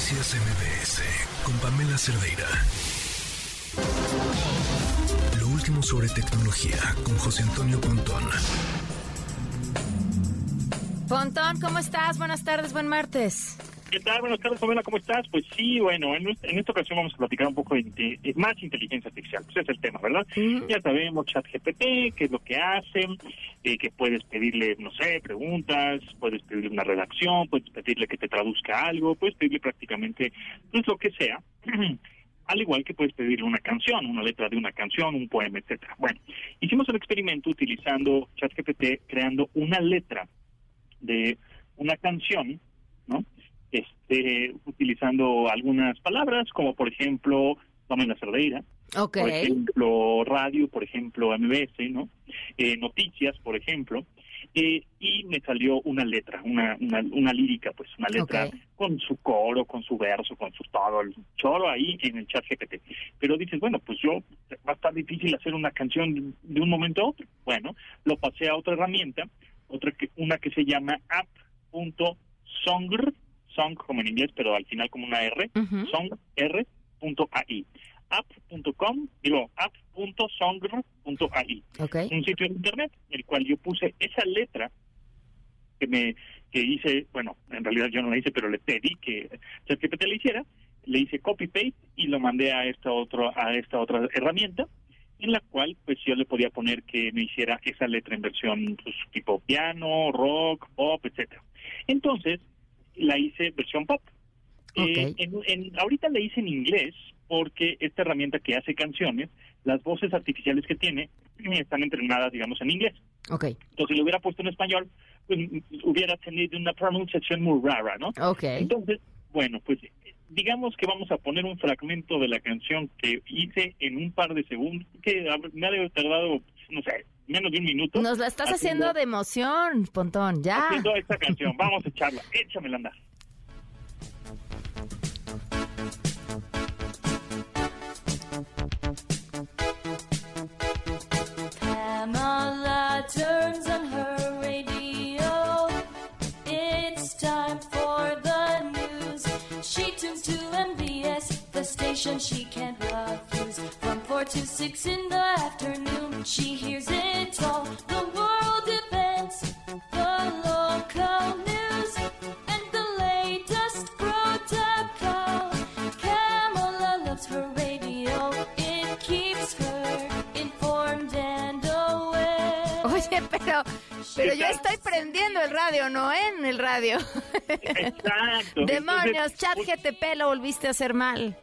Noticias MBS con Pamela Cerdeira. Lo último sobre tecnología con José Antonio Pontón. Pontón, ¿cómo estás? Buenas tardes, buen martes. ¿Qué tal? Buenas tardes, Pamela, ¿cómo estás? Pues sí, bueno, en, en, esta ocasión vamos a platicar un poco de, de más inteligencia artificial. Pues es el tema, ¿verdad? Ya sabemos ChatGPT, qué es lo que hacen, eh, que puedes pedirle, no sé, preguntas, puedes pedirle una redacción, puedes pedirle que te traduzca algo, puedes pedirle prácticamente pues lo que sea. al igual que puedes pedirle una canción, una letra de una canción, un poema, etcétera. Bueno, hicimos el experimento utilizando ChatGPT, creando una letra de una canción. Este, utilizando algunas palabras, como por ejemplo, la Cerdeira, okay. por ejemplo, radio, por ejemplo, MBS, ¿no? Eh, noticias, por ejemplo, eh, y me salió una letra, una, una, una lírica, pues una letra Okay. con su coro, con su verso, con su todo, el choro ahí en el chat GPT. Pero dices, bueno, pues yo, va a estar difícil hacer una canción de un momento a otro. Bueno, lo pasé a otra herramienta, otra que, una que se llama app.songr, song como en inglés, pero al final como una R, Ujú. songr.ai. app.com, digo, app.songr.ai Ok. un sitio de internet, el cual yo puse esa letra que me que hice, bueno, en realidad yo no la hice, pero le pedí que ChatGPT la hiciera, le hice copy paste y lo mandé a esta otro a esta otra herramienta en la cual pues yo le podía poner que me hiciera esa letra en versión pues, tipo piano, rock, pop, etcétera. Entonces la hice versión pop. Eh, Ok. en, en- ahorita la hice en inglés porque esta herramienta que hace canciones, las voces artificiales que tiene están entrenadas, digamos, en inglés. Ok. Entonces, si lo hubiera puesto en español, pues hubiera tenido una pronunciación muy rara, ¿no? Ok. Entonces, bueno, pues eh, digamos que vamos a poner un fragmento de la canción que hice en un par de segundos, que me ha tardado, no sé, menos de un minuto. Nos la estás haciendo de emoción, Pontón, ya. haciendo esta canción. Vamos a echarla. Échamela andar. Pamela turns on her radio. It's time for the news. She tunes to MBS, the station she can't refuse. From 4 to 6 in Pero, yo estoy prendiendo el radio, ¿no? En el radio. Exacto. Demonios, Entonces, chat pues, GTP lo volviste a hacer mal.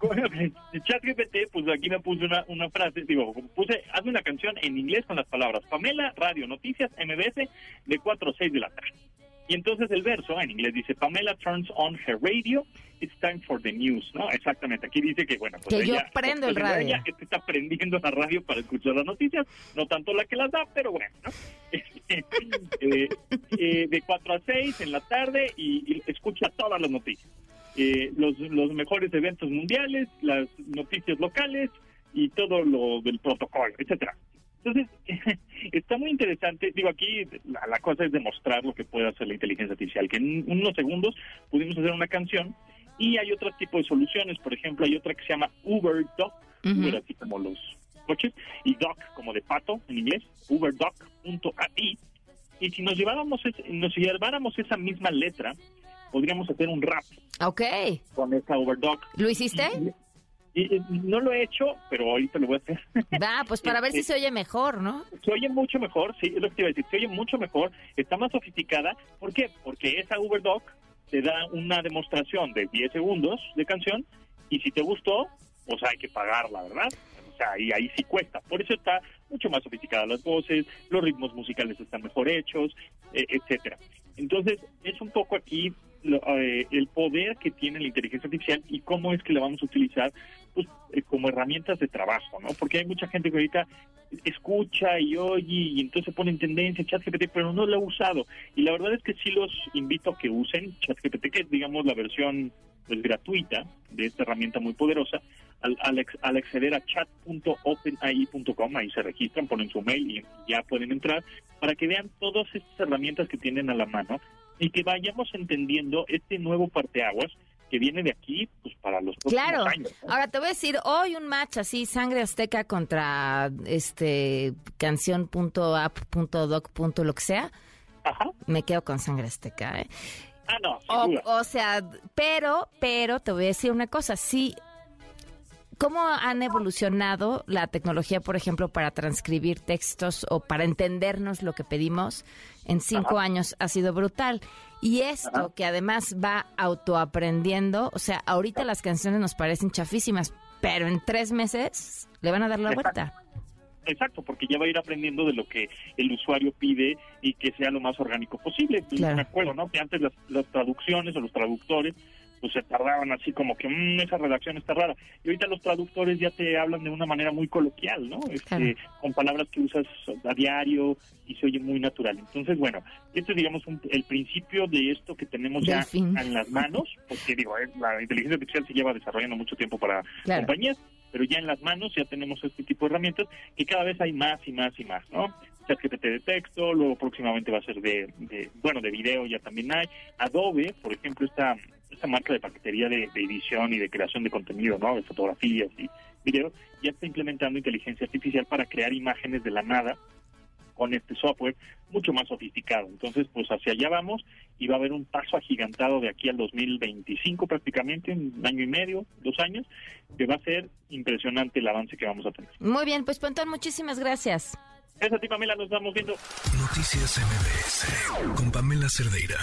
ChatGPT, pues aquí me puse una, una frase, digo, puse, hazme una canción en inglés con las palabras Pamela, Radio, Noticias, MBS, de 4 a 6 de la tarde. Y entonces el verso en inglés dice, Pamela turns on her radio, it's time for the news, ¿no? Exactamente, aquí dice que, bueno, pues Que yo ella, prendo pues, el radio. Ella está prendiendo la radio para escuchar las noticias, no tanto la que las da, pero bueno, ¿no? Eh, eh, de 4 a 6 en la tarde y, y escucha todas las noticias eh, los, los mejores eventos mundiales, las noticias locales y todo lo del protocolo, etcétera. Entonces, está muy interesante. Digo, aquí la, la cosa es demostrar lo que puede hacer la inteligencia artificial, que en unos segundos pudimos hacer una canción y hay otro tipo de soluciones. Por ejemplo, hay otra que se llama Uber Doc. Uber así como los coches, y Doc como de pato en inglés, uberdoc.ai. Y si nos lleváramos, nos lleváramos esa misma letra, podríamos hacer un rap Ok. con esta Overdog. ¿Lo hiciste? Y, y no lo he hecho, pero ahorita lo voy a hacer. Va, pues para ver si se oye mejor, ¿no? se oye mucho mejor, sí, es lo que te iba a decir, se oye mucho mejor, está más sofisticada. ¿Por qué? Porque esa Overdog te da una demostración de 10 segundos de canción y si te gustó, pues hay que pagarla, ¿verdad? O sea, y ahí sí cuesta. Por eso está mucho más sofisticada las voces, los ritmos musicales están mejor hechos, eh, etcétera. Entonces, es un poco aquí lo- eh, el poder que tiene la inteligencia artificial y cómo es que la vamos a utilizar pues, como herramientas de trabajo, ¿no? Porque hay mucha gente que ahorita escucha y oye y entonces pone en tendencia ChatGPT, pero no lo ha usado. Y la verdad es que sí los invito a que usen ChatGPT, que es, digamos, la versión pues gratuita de esta herramienta muy poderosa. Al, al, al acceder a chat.openai.com, ahí se registran, ponen su mail y ya pueden entrar para que vean todas estas herramientas que tienen a la mano y que vayamos entendiendo este nuevo parteaguas que viene de aquí pues para los próximos Claro. Ahora te voy a decir, hoy un match así, sangre azteca contra este canción.app.doc. lo que sea, Ajá. me quedo con sangre azteca, ¿eh? Ah, no, o sea, pero, pero te voy a decir una cosa, sí. ¿Cómo han evolucionado la tecnología, por ejemplo, para transcribir textos o para entendernos lo que pedimos en cinco años? Ha sido brutal. Y esto que además va autoaprendiendo, o sea, ahorita las canciones nos parecen chafísimas, pero en tres meses le van a dar la vuelta. Exacto, porque ya va a ir aprendiendo de lo que el usuario pide y que sea lo más orgánico posible. Claro. Me acuerdo, ¿no? Que antes las, las traducciones o los traductores pues se tardaban así como que "Mm, esa redacción está rara. Y ahorita los traductores ya te hablan de una manera muy coloquial, ¿no? Este, Claro. Con palabras que usas a diario y se oye muy natural. Entonces, bueno, esto es, digamos, un- el principio de esto que tenemos ya fin. en las manos, porque digo, eh, la inteligencia artificial se lleva desarrollando mucho tiempo para Claro. compañías, pero ya en las manos ya tenemos este tipo de herramientas y cada vez hay más y más y más, ¿no? ChatGPT de texto, luego próximamente va a ser de, de- bueno, de video ya también hay. Adobe, por ejemplo, esta, esta marca de paquetería de, de edición y de creación de contenido, ¿no? De fotografías y videos, ya está implementando inteligencia artificial para crear imágenes de la nada con este software mucho más sofisticado. Entonces, pues hacia allá vamos y va a haber un paso agigantado de aquí al 2025 prácticamente, un año y medio, dos años, que va a ser impresionante el avance que vamos a tener. Muy bien, pues Pontón, muchísimas gracias. Esa ti, Pamela, nos vamos viendo. Noticias MBS con Pamela Cerdeira.